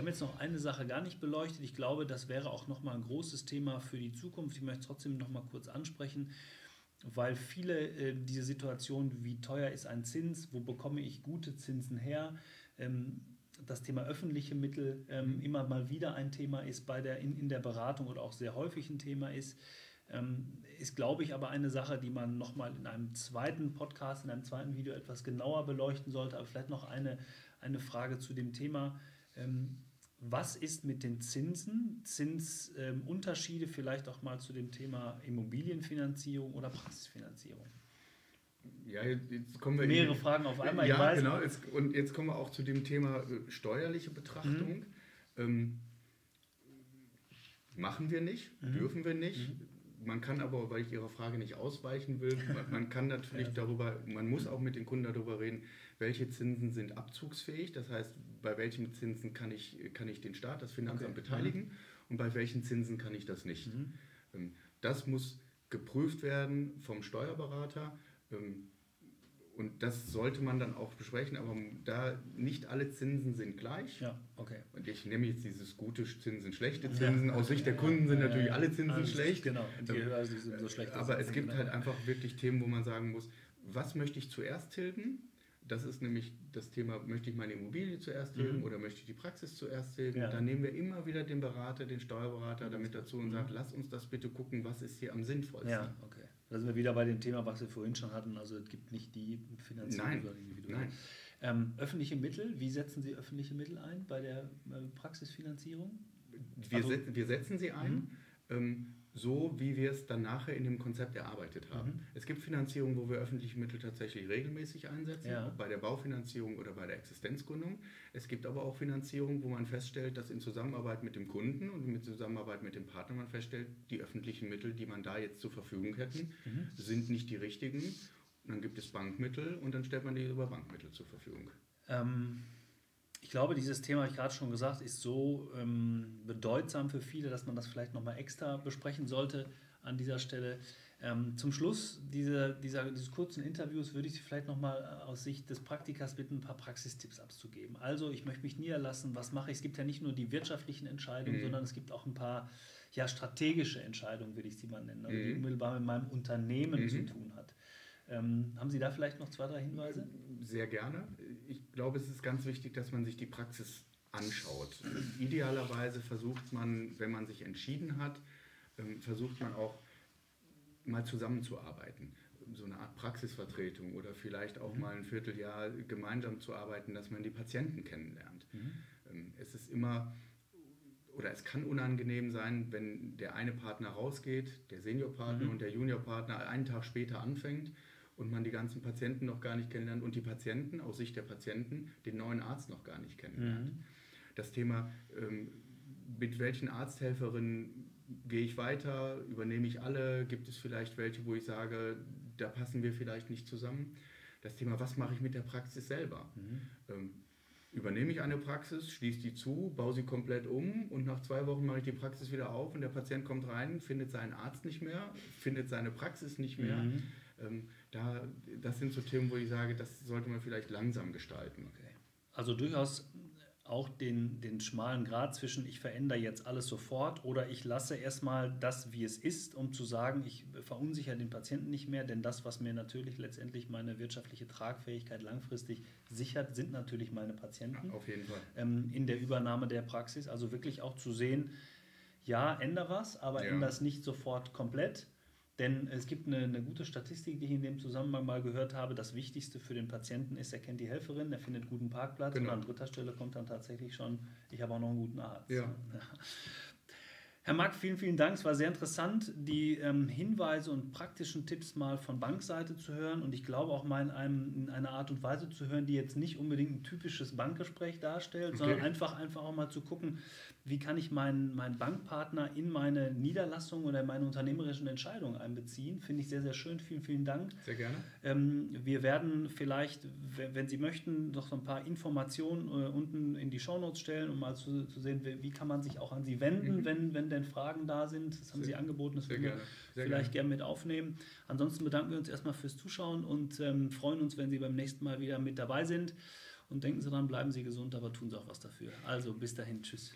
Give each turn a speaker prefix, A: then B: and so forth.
A: Wir haben jetzt noch eine Sache gar nicht beleuchtet. Ich glaube, das wäre auch nochmal ein großes Thema für die Zukunft. Ich möchte es trotzdem nochmal kurz ansprechen, weil viele äh, diese Situation, wie teuer ist ein Zins, wo bekomme ich gute Zinsen her, ähm, das Thema öffentliche Mittel ähm, mhm. immer mal wieder ein Thema ist bei der, in, in der Beratung oder auch sehr häufig ein Thema ist. Ähm, ist, glaube ich, aber eine Sache, die man nochmal in einem zweiten Podcast, in einem zweiten Video etwas genauer beleuchten sollte. Aber vielleicht noch eine, eine Frage zu dem Thema. Ähm, was ist mit den Zinsen? Zinsunterschiede ähm, vielleicht auch mal zu dem Thema Immobilienfinanzierung oder Praxisfinanzierung?
B: Ja, jetzt kommen wir
A: mehrere in, Fragen auf einmal.
B: Ja, genau. Jetzt, und jetzt kommen wir auch zu dem Thema äh, steuerliche Betrachtung. Mhm. Ähm, machen wir nicht, mhm. dürfen wir nicht. Mhm man kann aber, weil ich Ihrer Frage nicht ausweichen will, man, kann natürlich darüber, man muss auch mit den Kunden darüber reden, welche Zinsen sind abzugsfähig. Das heißt, bei welchen Zinsen kann ich, kann ich den Staat, das Finanzamt okay. beteiligen mhm. und bei welchen Zinsen kann ich das nicht. Mhm. Ähm, das muss geprüft werden vom Steuerberater. Und das sollte man dann auch besprechen, aber da nicht alle Zinsen sind gleich.
A: Ja, okay.
B: Und ich nehme jetzt dieses gute Zinsen, schlechte Zinsen. Ja, Aus Sicht der Kunden sind natürlich alle Zinsen also schlecht.
A: Genau, die ähm, sind so schlecht.
B: Aber es gibt genau. halt einfach wirklich Themen, wo man sagen muss, was möchte ich zuerst tilgen? Das ist nämlich das Thema, möchte ich meine Immobilie zuerst tilgen mhm. oder möchte ich die Praxis zuerst tilgen? Ja. Dann nehmen wir immer wieder den Berater, den Steuerberater damit dazu und mhm. sagen, lass uns das bitte gucken, was ist hier am sinnvollsten.
A: Ja, okay. Da sind wir wieder bei dem Thema, was wir vorhin schon hatten. Also es gibt nicht die Finanzierung
B: nein, individuell. Nein.
A: Ähm, öffentliche Mittel, wie setzen Sie öffentliche Mittel ein bei der äh, Praxisfinanzierung?
B: Wir, also, se wir setzen sie ein. Mhm. Ähm, so wie wir es dann nachher in dem Konzept erarbeitet haben. Mhm. Es gibt Finanzierungen, wo wir öffentliche Mittel tatsächlich regelmäßig einsetzen, ja. bei der Baufinanzierung oder bei der Existenzgründung. Es gibt aber auch Finanzierungen, wo man feststellt, dass in Zusammenarbeit mit dem Kunden und in Zusammenarbeit mit dem Partner man feststellt, die öffentlichen Mittel, die man da jetzt zur Verfügung hätten, mhm. sind nicht die richtigen. Und dann gibt es Bankmittel und dann stellt man die über Bankmittel zur Verfügung.
A: Ähm ich glaube, dieses Thema, habe ich gerade schon gesagt, ist so ähm, bedeutsam für viele, dass man das vielleicht nochmal extra besprechen sollte an dieser Stelle. Ähm, zum Schluss dieser, dieser, dieses kurzen Interviews würde ich Sie vielleicht nochmal äh, aus Sicht des Praktikers bitten, ein paar Praxistipps abzugeben. Also ich möchte mich niederlassen, was mache ich? Es gibt ja nicht nur die wirtschaftlichen Entscheidungen, mhm. sondern es gibt auch ein paar ja, strategische Entscheidungen, würde ich sie mal nennen, also die mhm. unmittelbar mit meinem Unternehmen mhm. zu tun hat. Ähm, haben Sie da vielleicht noch zwei, drei Hinweise?
B: Sehr gerne. Ich glaube, es ist ganz wichtig, dass man sich die Praxis anschaut. Idealerweise versucht man, wenn man sich entschieden hat, ähm, versucht man auch mal zusammenzuarbeiten. So eine Art Praxisvertretung oder vielleicht auch mhm. mal ein Vierteljahr gemeinsam zu arbeiten, dass man die Patienten kennenlernt. Mhm. Ähm, es ist immer oder es kann unangenehm sein, wenn der eine Partner rausgeht, der Seniorpartner mhm. und der Juniorpartner einen Tag später anfängt und man die ganzen Patienten noch gar nicht kennenlernt und die Patienten aus Sicht der Patienten den neuen Arzt noch gar nicht kennenlernt. Mhm. Das Thema, ähm, mit welchen Arzthelferinnen gehe ich weiter, übernehme ich alle, gibt es vielleicht welche, wo ich sage, da passen wir vielleicht nicht zusammen. Das Thema, was mache ich mit der Praxis selber? Mhm. Übernehme ich eine Praxis, schließe die zu, baue sie komplett um und nach zwei Wochen mache ich die Praxis wieder auf und der Patient kommt rein, findet seinen Arzt nicht mehr, findet seine Praxis nicht mehr. Mhm. Ähm, da, das sind so Themen, wo ich sage, das sollte man vielleicht langsam gestalten.
A: Okay. Also durchaus auch den, den schmalen Grad zwischen, ich verändere jetzt alles sofort oder ich lasse erstmal das, wie es ist, um zu sagen, ich verunsichere den Patienten nicht mehr, denn das, was mir natürlich letztendlich meine wirtschaftliche Tragfähigkeit langfristig sichert, sind natürlich meine Patienten.
B: Auf jeden Fall.
A: Ähm, in der Übernahme der Praxis. Also wirklich auch zu sehen, ja, ändere was, aber ja. ändere es nicht sofort komplett. Denn es gibt eine, eine, gute Statistik, die ich in dem Zusammenhang mal gehört habe. Das Wichtigste für den Patienten ist, er kennt die Helferin, er findet guten Parkplatz genau. und an dritter Stelle kommt dann tatsächlich schon, ich habe auch noch einen guten Arzt.
B: Ja.
A: Herr Mark, vielen, vielen Dank. Es war sehr interessant, die ähm, Hinweise und praktischen Tipps mal von Bankseite zu hören und ich glaube auch mal in, einem, in einer Art und Weise zu hören, die jetzt nicht unbedingt ein typisches Bankgespräch darstellt, okay. sondern einfach, einfach auch mal zu gucken, wie kann ich meinen, meinen Bankpartner in meine Niederlassung oder in meine unternehmerischen Entscheidungen einbeziehen. Finde ich sehr, sehr schön. Vielen, vielen Dank.
B: Sehr gerne.
A: Ähm, wir werden vielleicht, wenn Sie möchten, noch so ein paar Informationen äh, unten in die Shownotes stellen, um mal zu, zu sehen, wie, wie, kann man sich auch an Sie wenden, mhm. wenn, wenn denn Fragen da sind. Das haben sehr, Sie angeboten, das würden wir vielleicht gerne mit aufnehmen. Ansonsten bedanken wir uns erstmal fürs Zuschauen und ähm, freuen uns, wenn Sie beim nächsten Mal wieder mit dabei sind. Und denken Sie dran, bleiben Sie gesund, aber tun Sie auch was dafür. Also bis dahin, tschüss.